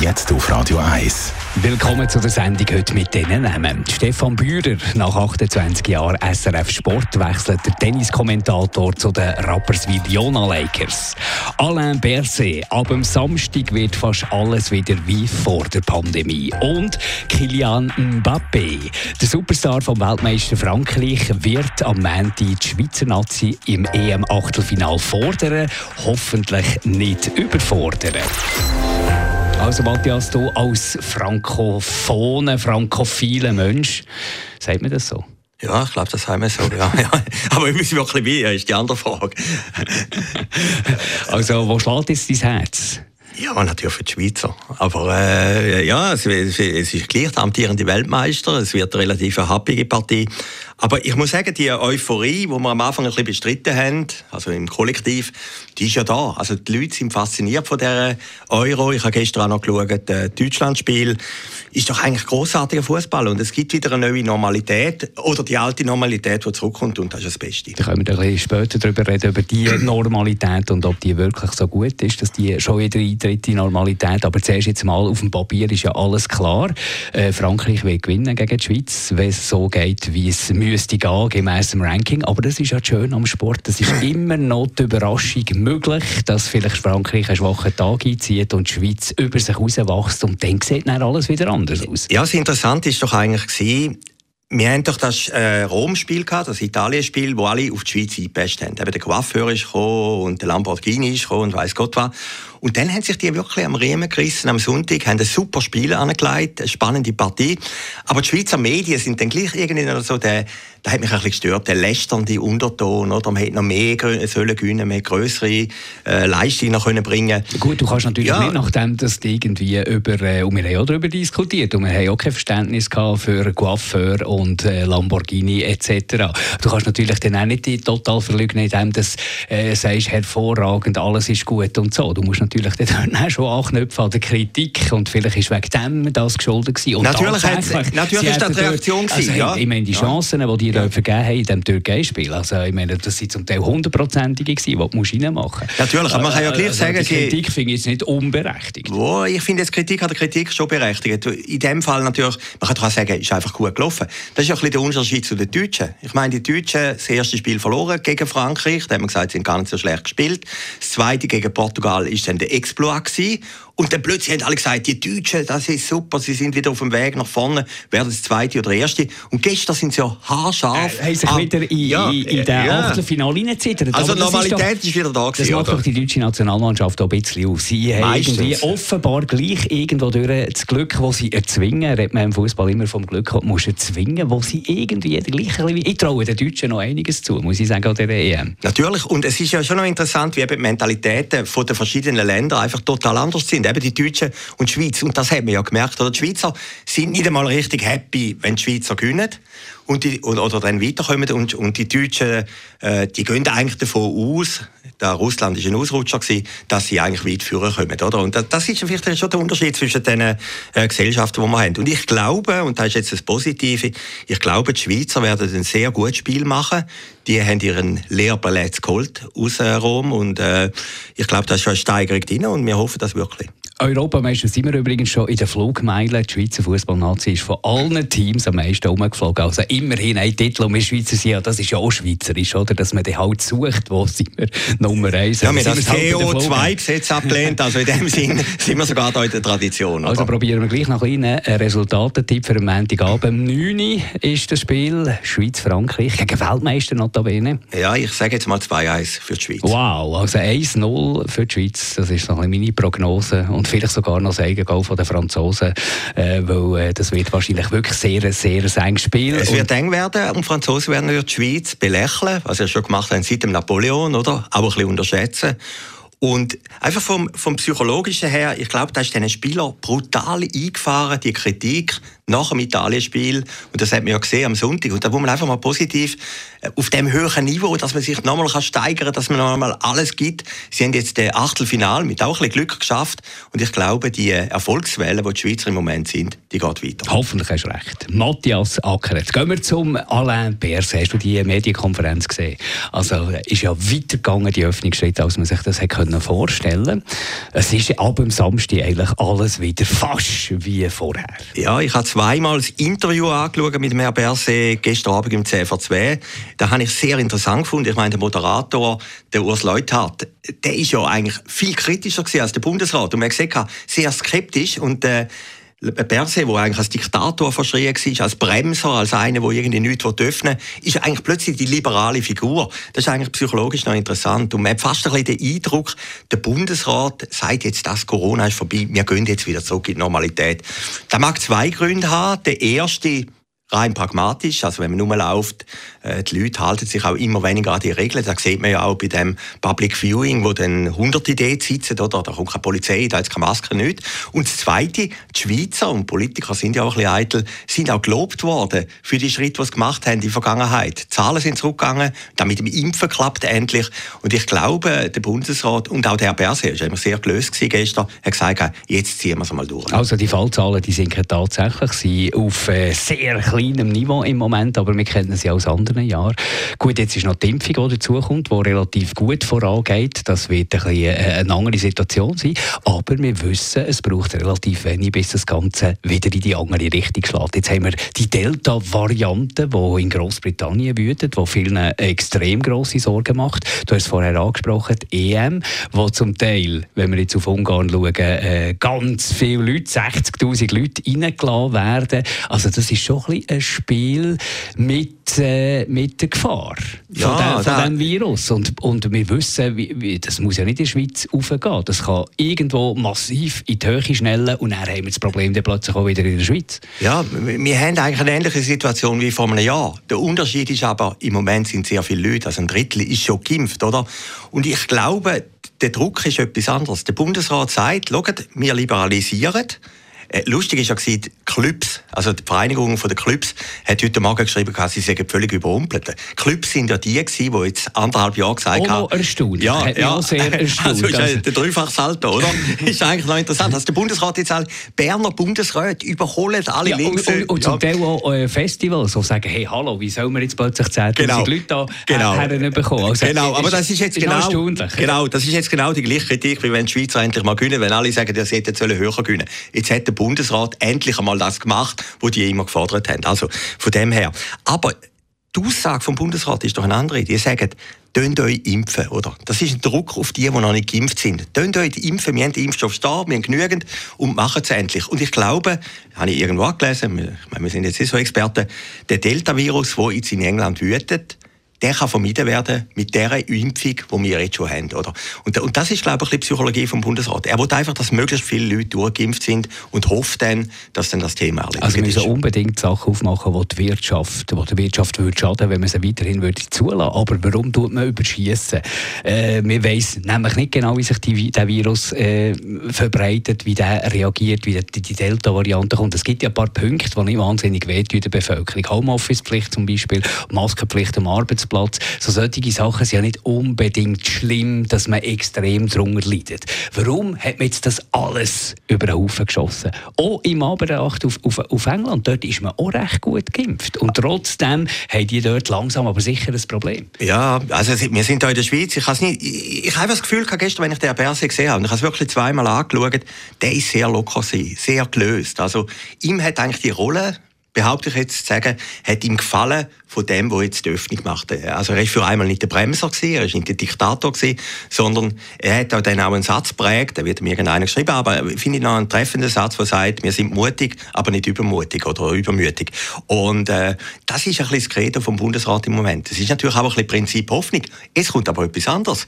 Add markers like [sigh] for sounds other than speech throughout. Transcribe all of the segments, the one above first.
Jetzt auf Radio 1. Willkommen zu der Sendung heute mit diesen Namen. Stefan Bührer, nach 28 Jahren SRF Sport, wechselt der Tenniskommentator zu den Rapperswil Jona Lakers. Alain Berset, ab dem Samstag wird fast alles wieder wie vor der Pandemie. Und Kylian Mbappé, der Superstar vom Weltmeister Frankreich, wird am Montag die Schweizer Nazi im EM-Achtelfinal fordern, hoffentlich nicht überfordern. Also Matthias, du als frankophoner, frankophiler Mensch, sagt man das so? Ja, ich glaube, das haben wir so. Ja, ja. [laughs] Aber wir müssen wirklich wie, ist die andere Frage. also, wo schlägt jetzt dein Herz? Ja, natürlich für die Schweizer. Aber äh, ja, es, es, ist gleich der amtierende Weltmeister. Es wird eine relativ happige Partie. Aber ich muss sagen, die Euphorie, die wir am Anfang ein bisschen bestritten haben, also im Kollektiv, die ist ja da. Also die Leute sind fasziniert von der Euro. Ich habe gestern auch noch geschaut, das Deutschlandspiel ist doch eigentlich großartiger Fußball und es gibt wieder eine neue Normalität oder die alte Normalität, die zurückkommt und das ist das Beste. Da können wir ein bisschen später darüber reden, über die Normalität und ob die wirklich so gut ist, dass die schon wieder die Normalität. Aber zuerst jetzt mal auf dem Papier ist ja alles klar. Äh, Frankreich will gewinnen gegen die Schweiz, wenn es so geht, wie es müsste gehen, gemäss dem Ranking. Aber das ist ja schön am Sport. Es ist immer noch die Überraschung möglich, dass vielleicht Frankreich einen schwachen Tag einzieht und die Schweiz über sich herauswächst und dann sieht dann alles wieder anders aus. Ja, das Interessante ist doch eigentlich gewesen, wir haben doch das äh, Rom-Spiel das Italien-Spiel, wo alle auf die Schweiz eingepasst haben. Eben der Coiffeur ist gekommen und der Lamborghini ist gekommen und weiss Gott was. Und dann haben sich die wirklich am Riemen gerissen am Sonntag, haben ein super Spiel angelegt, eine spannende Partie. Aber die Schweizer Medien sind dann gleich irgendwie so der, da hat mich ein bisschen gestört, der lästernde Unterton, oder? Man hätte noch mehr sollen gewinnen, mehr größere äh, Leistungen können bringen. Gut, du kannst natürlich ja. nicht nachdem, dass die irgendwie über, äh, und wir haben auch darüber diskutiert, und wir haben auch kein Verständnis gehabt für Coiffeur und äh, Lamborghini etc. Du kannst natürlich dann auch nicht die total verleugnen, indem du äh, sagst, hervorragend, alles ist gut und so. Du musst natürlich dann [laughs] schon anknüpfen an der Kritik und vielleicht ist wegen dem das geschuldet gewesen. Und natürlich natürlich ist das die Reaktion dort, also, ja. Ich meine, die Chancen, die die ja. vergeben haben in diesem Türkei-Spiel, also ich meine, das sind zum Teil hundertprozentige gewesen, die du reinmachen musst. Natürlich, aber man kann ja gleich also, sagen... Die Kritik finde ich jetzt nicht unberechtigt. Wo, ich finde, jetzt Kritik hat die Kritik schon berechtigt. In dem Fall natürlich, man kann doch auch sagen, ist einfach gut gelaufen. Das ist ja ein bisschen der Unterschied zu den Deutschen. Ich meine, die Deutschen das erste Spiel verloren gegen Frankreich, da haben wir gesagt, sie haben gar nicht so schlecht gespielt. Das zweite gegen Portugal ist dann der Exploit. Und dann plötzlich haben alle gesagt, die Deutschen, das ist super, sie sind wieder auf dem Weg nach vorne, werden das Zweite oder Erste. Und gestern sind sie ja haarscharf. Äh, haben sich wieder in, ja, in, in den ja. Achtelfinale reingezittert. Also Normalität ist, doch, ist, wieder da gewesen, Das macht doch die deutsche Nationalmannschaft auch ein bisschen auf. Sie haben irgendwie offenbar gleich irgendwo durch das Glück, das sie erzwingen, redet man im Fußball immer vom Glück, muss erzwingen, wo sie irgendwie gleich Ich traue den Deutschen noch einiges zu, muss ich sagen, an der EM. Natürlich, und es ist ja schon noch interessant, wie eben die Mentalitäten der verschiedenen Länder einfach total anders sind eben die Deutschen und die Schweiz. Und das haben wir ja gemerkt. Oder? Die Schweizer sind nicht einmal richtig happy, wenn die Schweizer gewinnen und die, oder, dann weiterkommen. Und, und die Deutschen, äh, die gehen eigentlich davon aus, da Russland ist ein Ausrutscher gewesen, dass sie eigentlich weit führen kommen, oder? Und das ist vielleicht schon der Unterschied zwischen den äh, Gesellschaften, die wir haben. Und ich glaube, und das ist jetzt das Positive, ich glaube, die Schweizer werden ein sehr gutes Spiel machen. Die haben ihren Lehrplatz geholt aus äh, Rom und äh, ich glaube, da ist schon eine Steigerung drin und wir hoffen das wirklich. Europameister sind wir übrigens schon in der Flugmeile. Die Schweizer Fußballnazi ist von allen Teams am meisten umgeflogen. Also immerhin ein Titel und wir Schweizer sind ja, das ist ja auch schweizerisch, oder? Dass man den halt sucht, wo sind wir Nummer eins. Ja, wir haben das CO2-Gesetz halt abgelehnt, also in dem Sinn [laughs] sind wir sogar da in der Tradition. Also probieren wir gleich noch einen Resultatentipp für den Montagabend. 9 ist das Spiel Schweiz-Frankreich gegen Weltmeister notabene. Ja, ich sage jetzt mal 2-1 für die Schweiz. Wow, also 1-0 für die Schweiz, das ist noch meine Prognose. Und vielleicht sogar noch das Eigengoal von den Franzosen, äh, weil äh, das wird wahrscheinlich wirklich sehr, sehr eng Spiel. Es wird eng werden und die Franzosen werden die Schweiz belächeln, was sie schon gemacht haben seit dem Napoleon, oder? Aber ein bisschen unterschätzen. Und einfach vom, vom Psychologischen her, ich glaube, da ist den Spieler brutal eingefahren, die Kritik nach dem Italienspiel. Und das hat man ja gesehen am Sonntag. Und da muss man einfach mal positiv äh, auf dem höheren Niveau, dass man sich nochmal steigern kann, dass man nochmal alles gibt. Sie haben jetzt den Achtelfinal mit auch ein bisschen Glück geschafft. Und ich glaube, die Erfolgswelle, die die Schweizer im Moment sind, die geht weiter. Hoffentlich hast du recht. Matthias Acker, jetzt gehen wir zum Alain Berset. Hast du die Medienkonferenz gesehen? Also, ist ja weitergegangen, die Öffnungsschritte, als man sich das hätte vorstellen können. Es ist ab dem Samstag eigentlich alles wieder fast wie vorher. Ja, ich habe zweimal das Interview angeschaut mit dem Herrn Berset gestern Abend im CV2. Da habe ich sehr interessant gefunden. Ich meine, der Moderator, der Urs Leuthardt, der ist ja eigentlich viel kritischer als der Bundesrat. Und man hat gesagt, sehr skeptisch. Und äh, Berset, der eigentlich als Diktator verschrien war, als Bremser, als einer, der irgendwie nichts öffnen will, ist eigentlich plötzlich die liberale Figur. Das ist eigentlich psychologisch noch interessant. Und man hat fast ein bisschen den Eindruck, der Bundesrat sagt jetzt, das Corona ist vorbei, wir gehen jetzt wieder zurück in die Normalität. Das mag zwei Gründe haben. Der erste, rein pragmatisch. Also wenn man nur läuft, äh, die Leute halten sich auch immer weniger an die Regeln. Das sieht man ja auch bei dem Public Viewing, wo dann hunderte dort sitzen, oder? da kommt keine Polizei, da hat keine Maske, nicht. Und das Zweite, die Schweizer und Politiker sind ja auch ein bisschen eitel, sind auch gelobt worden für die Schritte, die sie gemacht haben in der Vergangenheit. Die Zahlen sind zurückgegangen, dann mit dem Impfen klappt endlich. Und ich glaube, der Bundesrat und auch der Herr Berset, war immer sehr gelöst gestern, hat gesagt, jetzt ziehen wir es mal durch. Also die Fallzahlen, die sinken tatsächlich auf äh, sehr kleinem Niveau im Moment, aber wir kennen sie aus anderen Jahren. Gut, jetzt ist noch die Impfung, die dazukommt, die relativ gut vorangeht. Das wird ein bisschen äh, eine andere Situation sein. Aber wir wissen, es braucht relativ wenig, bis das Ganze wieder in die andere Richtung schlägt. Jetzt haben wir die Delta-Variante, die in Großbritannien wütet, die vielen extrem grosse Sorgen macht. Du hast es vorher angesprochen, die EM, wo zum Teil, wenn wir jetzt auf Ungarn schauen, äh, ganz viele Leute, 60'000 Leute reingelassen werden. Also das ist schon ein bisschen ein Spiel mit, äh, mit der Gefahr ja, von, dem Virus. Und, und wir wissen, wie, wie, das muss ja nicht in der Schweiz aufgehen. Das kann irgendwo massiv in die Höhe schnellen und dann haben wir das Problem dann plötzlich auch wieder in der Schweiz. Ja, wir haben eigentlich eine ähnliche Situation wie vor einem Jahr. Der Unterschied ist aber, im Moment sind sehr viele Leute, also ein Drittel ist schon geimpft, oder? Und ich glaube, der Druck ist etwas anderes. Der Bundesrat sagt, schaut, wir liberalisieren, lustig ist ja die Clubs, also die Vereinigung der Clubs, hat heute Morgen geschrieben, sie seien völlig überrumpelt. Die Clubs sind ja die die jetzt anderthalb Jahre gesagt haben. Oh, erstaunt. Ja, ja. sehr [laughs] erstaunt. Also ist ja der Dreifachsalto, oder? [laughs] ist eigentlich noch interessant. Also der Bundesrat jetzt alle, Berner Bundesrat überholen alle ja, Links. Und, und, und zum Teil auch äh, Festivals, die sagen, hey, hallo, wie sollen wir jetzt plötzlich 10'000 genau. Leute da genau. herbekommen? Also, genau, aber das ist jetzt ist genau, genau, das ist jetzt genau die gleiche Kritik, wie wenn die Schweizer endlich mal gewinnen, wenn alle sagen, sie hätten höher gewinnen. Jetzt hat der Bundesrat endlich einmal das gemacht, was die immer gefordert haben. Also von dem her. Aber die Aussage vom Bundesrat ist doch eine andere. Die sagen, Tönt euch impfen, oder? Das ist ein Druck auf die, die noch nicht geimpft sind. Tönt euch impfen, wir haben den Impfstoff da, wir haben genügend und machen es endlich. Und ich glaube, habe ich irgendwo gelesen, meine, wir sind jetzt nicht so Experten, der Delta-Virus, der jetzt in England wütet, der kann vermieden werden mit der Impfung, die wir jetzt schon haben. Oder? Und, und das ist, glaube ich, die Psychologie vom Bundesrat. Er will einfach, dass möglichst viele Leute durchgeimpft sind und hofft dann, dass dann das Thema erledigt Also wir müssen unbedingt Sachen aufmachen, die die Wirtschaft, die der Wirtschaft würde schaden, wenn man sie weiterhin würde zulassen. Aber warum tut man überschießen? Äh, wir wissen nämlich nicht genau, wie sich die, der Virus äh, verbreitet, wie der reagiert, wie die, die Delta-Variante kommt. Es gibt ja ein paar Punkte, die nicht wahnsinnig wehtun in der Bevölkerung. Homeoffice-Pflicht zum Beispiel, Maskenpflicht am Arbeitsplatz. Arbeitsplatz. So solche Sachen sind ja nicht unbedingt schlimm, dass man extrem darunter leidet. Warum hat man jetzt das alles über den Haufen geschossen? Auch im Anbetracht auf, auf, auf England, dort ist man auch recht gut geimpft. Und trotzdem haben die dort langsam aber sicher ein Problem. Ja, also wir sind hier in der Schweiz. Ich, nicht, ich, ich habe das Gefühl gestern, wenn ich den Berse gesehen habe, und ich habe es wirklich zweimal angeschaut, der ist sehr locker, sehr gelöst. Also ihm hat eigentlich die Rolle behaupte ich jetzt zu sagen, hat ihm gefallen von dem, wo jetzt die Öffnung machte. Also er ist für einmal nicht der Bremser gewesen, er ist nicht der Diktator gewesen, sondern er hat auch dann auch einen Satz prägt, da wird mir irgendeiner geschrieben, aber finde ich noch einen treffenden Satz, der sagt, wir sind mutig, aber nicht übermutig oder übermütig. Und äh, das ist ein bisschen das Credo vom Bundesrat im Moment. Das ist natürlich auch ein bisschen Prinzip Hoffnung. Es kommt aber etwas anderes.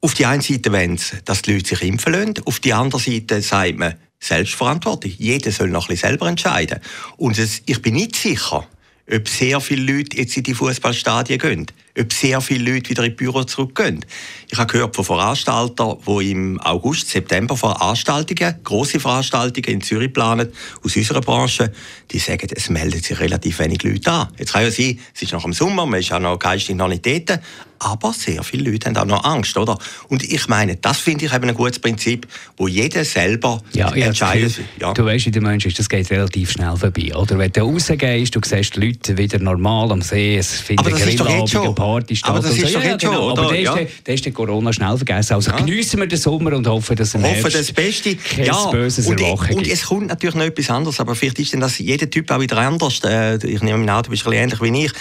Auf die einen Seite wollen sie, dass die Leute sich impfen lassen, auf die andere Seite sagt man, selbstverantwortlich. Jeder soll noch ein bisschen selber entscheiden. Und es, ich bin nicht sicher, ob sehr viele Leute jetzt in die Fußballstadien gehen. Ob sehr viele Leute wieder in die Büro zurückgehen. Ich habe gehört von Veranstaltern, die im August, September Veranstaltungen, große Veranstaltungen in Zürich planen, aus unserer Branche, die sagen, es melden sich relativ wenig Leute an. Jetzt kann ja sein, es ist noch im Sommer, man ist auch noch geistig noch nicht dort, aber sehr viele Leute haben auch noch Angst, oder? Und ich meine, das finde ich eben ein gutes Prinzip, wo jeder selber ja, entscheidet. Ja. Du weißt, wie der Mensch ist, das geht relativ schnell vorbei, oder? Wenn du rausgehst, du siehst die Leute wieder normal am See, es finden Grillabende, Party statt. Aber das ist so. doch ja, genau. schon, oder? Aber der, ja. ist der, ist der Corona schnell vergessen. Also ja. geniessen wir den Sommer und hoffen, dass im Hoffen das Beste. kein ja. böses und, Erwachen Und es kommt natürlich noch etwas anderes, aber vielleicht ist denn das jeder Typ auch wieder anders. Äh, ich nehme an, du bist ein bisschen ähnlich wie ich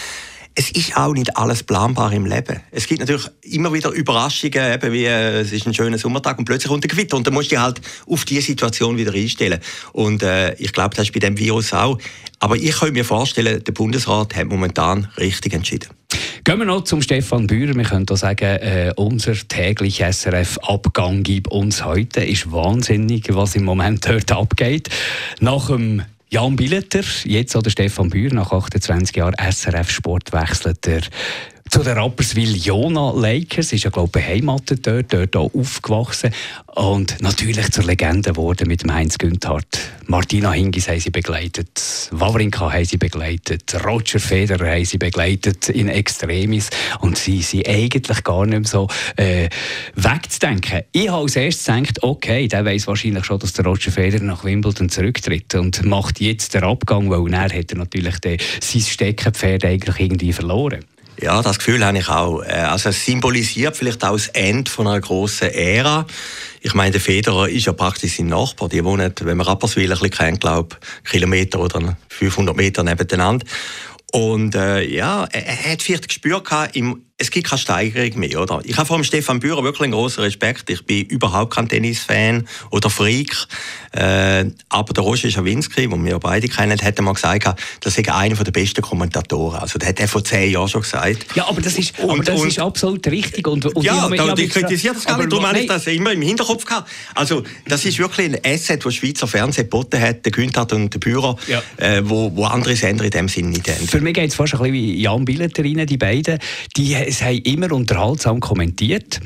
es ist auch nicht alles planbar im Leben. Es gibt natürlich immer wieder Überraschungen, eben wie äh, es ist ein schöner Sommertag und plötzlich kommt ein Gewitter und dann musst du dich halt auf diese Situation wieder einstellen. Und äh, ich glaube, das ist bei dem Virus auch. Aber ich könnte mir vorstellen, der Bundesrat hat momentan richtig entschieden. Gehen wir noch zum Stefan Bührer. Wir können hier sagen, äh, unser täglicher SRF-Abgang gibt uns heute. Ist wahnsinnig, was im Moment dort abgeht. Nach dem Jan Billeter, jetzt oder Stefan Bühr, nach 28 Jahren SRF Sport wechselt er zu den Rapperswil Jona Lakers, ist ja glaube ich beheimatet dort, dort auch aufgewachsen und natürlich zur Legende geworden mit dem Heinz Günthardt. Martina Hingis haben sie begleitet, Wawrinka haben sie begleitet, Roger Federer haben sie begleitet in Extremis und sie sind eigentlich gar nicht mehr so äh, wegzudenken. Ich habe als erstes gedacht, okay, der weiß wahrscheinlich schon, dass der Roger Federer nach Wimbledon zurücktritt und macht jetzt den Abgang, weil er hat er natürlich den, sein Steckenpferd eigentlich irgendwie verloren. Ja, das Gefühl habe ich auch. Äh, also es symbolisiert vielleicht auch das Ende von einer grossen Ära. Ich meine, der Federer ist ja praktisch sein Nachbar. Die wohnen, wenn man Rapperswil ein bisschen kennt, glaube Kilometer oder 500 Meter nebeneinander. Und äh, ja, er, hat vielleicht gespürt im es gibt keine Steigerung mehr, oder? Ich habe vor dem Stefan Bührer wirklich einen großen Respekt. Ich bin überhaupt kein Tennisfan oder Freak. Äh, aber der Roger Schawinski, den wir beide kennen, hat mal gesagt, das sei einer der besten Kommentatoren. Also, das hat er vor zehn Jahren schon gesagt. Ja, aber das ist, und, aber das und, ist absolut richtig. Und, und ja, ich, da, ich kritisiere das gar nicht. Darum habe ich das immer im Hinterkopf gehabt. Also, das ist wirklich ein Asset, das Schweizer Fernsehen geboten hat, der Günther und der Bührer, ja. äh, wo, wo andere Sender in dem Sinne nicht haben. Für mich geht es fast ein bisschen wie Jan Billeter rein, die beiden. Die es haben immer unterhaltsam kommentiert,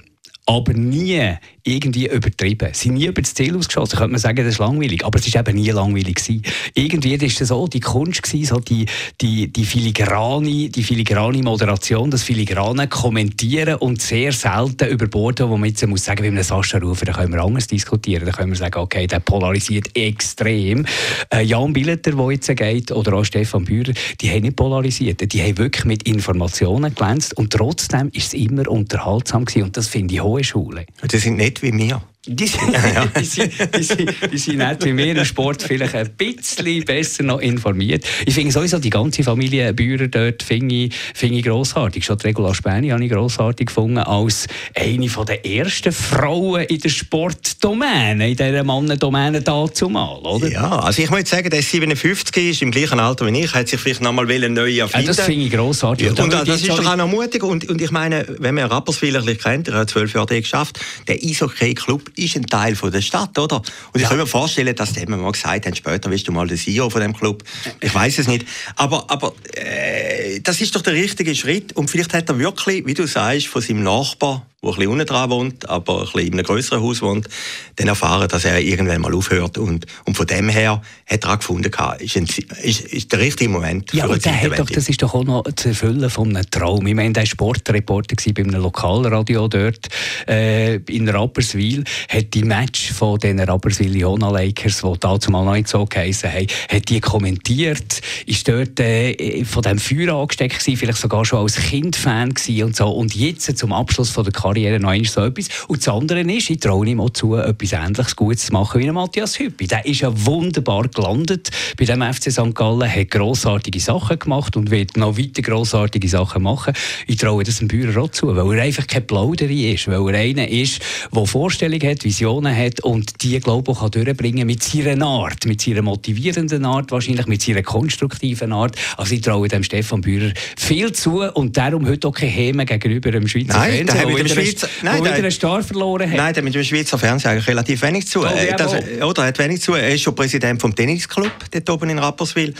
aber nie irgendwie übertrieben. Sie sind nie über das Ziel ausgeschossen. Könnte man sagen, das ist langweilig. Aber es war eben nie langweilig. Gewesen. Irgendwie war es so die Kunst, gewesen, so die, die, die, filigrane, die filigrane Moderation, das filigrane Kommentieren und sehr selten überborden, wo man jetzt muss sagen, wie einem Sascha Rufer, da können wir anders diskutieren. Da können wir sagen, okay, der polarisiert extrem. Äh, Jan Billeter, der jetzt geht, oder auch Stefan Bührer, die haben nicht polarisiert. Die haben wirklich mit Informationen glänzt und trotzdem ist es immer unterhaltsam gewesen. Und das finde ich Schule. Das sind nicht wie mir. Die sind, ja. die, sind, die, sind, die sind nicht wie mir im Sport vielleicht ein bisschen besser noch informiert. Ich finde sowieso die ganze Familie Bührer dort finde ich, find ich grossartig. Schon die Regula Späni habe ich grossartig gefunden als eine der ersten Frauen in der Sportdomäne, in dieser Mannendomäne dazumal, oder? Ja, also ich muss sagen, der 57 ist, im gleichen Alter wie ich, hat sich vielleicht noch mal neu erfinden. Ja, das finde ich grossartig. Und, und das, das ist doch auch noch mutig. Und, und ich meine, wenn man Rapperswil ein bisschen kennt, er hat zwölf Jahre geschafft, der Eishockey-Club ist ein Teil von der Stadt, oder? Und ich ja. kann mir vorstellen, dass die mal gesagt haben, später wirst du mal der CEO von dem Club. Ich weiß es nicht. Aber, aber äh, das ist doch der richtige Schritt. Und vielleicht hat er wirklich, wie du sagst, von seinem Nachbar der ein bisschen unten dran wohnt, aber ein bisschen in einem größeren Haus wohnt, dann erfahren, dass er irgendwann mal aufhört. Und, und von dem her hat er gefunden, ist, ein, ist, ist der richtige Moment ja, eine der hat doch, Das ist doch auch noch zu erfüllen von einem Traum. Ich meine, der war Sportreporter bei einem Lokalradio dort äh, in Rapperswil, hat die Match von den Rapperswil Jona Lakers, die damals noch nicht so geheissen haben, hat die kommentiert, ist dort äh, von dem Feuer angesteckt gewesen, vielleicht sogar schon als Kind Fan und so. Und jetzt zum Abschluss von der Karriere Karriere noch einmal so etwas. Und das andere ist, ich traue ihm auch zu, etwas Ähnliches Gutes zu machen wie Matthias Hüppi. Der ist ja wunderbar gelandet bei dem FC St. Gallen, hat grossartige Sachen gemacht und wird noch weiter grossartige Sachen machen. Ich traue das dem Bauer auch zu, weil er einfach kein Plauderei ist, weil er einer ist, der Vorstellungen hat, Visionen hat und die, glaube ich, auch durchbringen mit seiner Art, mit seiner motivierenden Art wahrscheinlich, mit seiner konstruktiven Art. Also ich traue dem Stefan Bührer viel zu und darum heute auch keine Häme gegenüber dem Schweizer Nein, Fernsehen. Schweizer, nein, der, einen Star verloren hat. Nein, der mit dem Schweizer Fernsehen eigentlich relativ wenig zu. Oh, äh, das, oder, er hat wenig zu. Er ist schon Präsident vom Tennisclub dort oben in Rapperswil.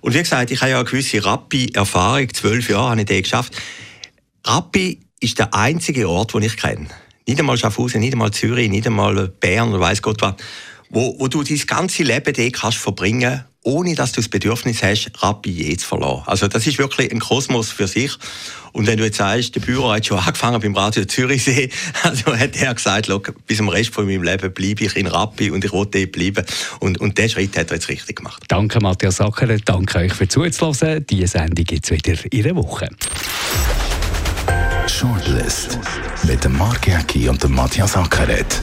Und wie gesagt, ich habe ja eine gewisse Rappi-Erfahrung. Zwölf Jahre habe ich den geschafft. Rappi ist der einzige Ort, den ich kenne. Nicht einmal Schaffhausen, nicht einmal Zürich, nicht einmal Bern oder weiß Gott was, wo, wo du dein ganze Leben dort kannst verbringen ohne dass du das Bedürfnis hast, Rappi je zu verlassen. Also das ist wirklich ein Kosmos für sich. Und wenn du jetzt sagst, der Büro hat schon [laughs] angefangen beim Radio Zürichsee, [laughs] also hat er gesagt, bis zum Rest von meinem Leben bleibe ich in Rappi und ich wollte dort bleiben. Und, und diesen Schritt hat er jetzt richtig gemacht. Danke Matthias Sacker, danke euch für zuzuhören. Diese Sendung gibt es wieder in einer Woche. Shortlist mit dem Mark Jäcki und dem Matthias Ackeret.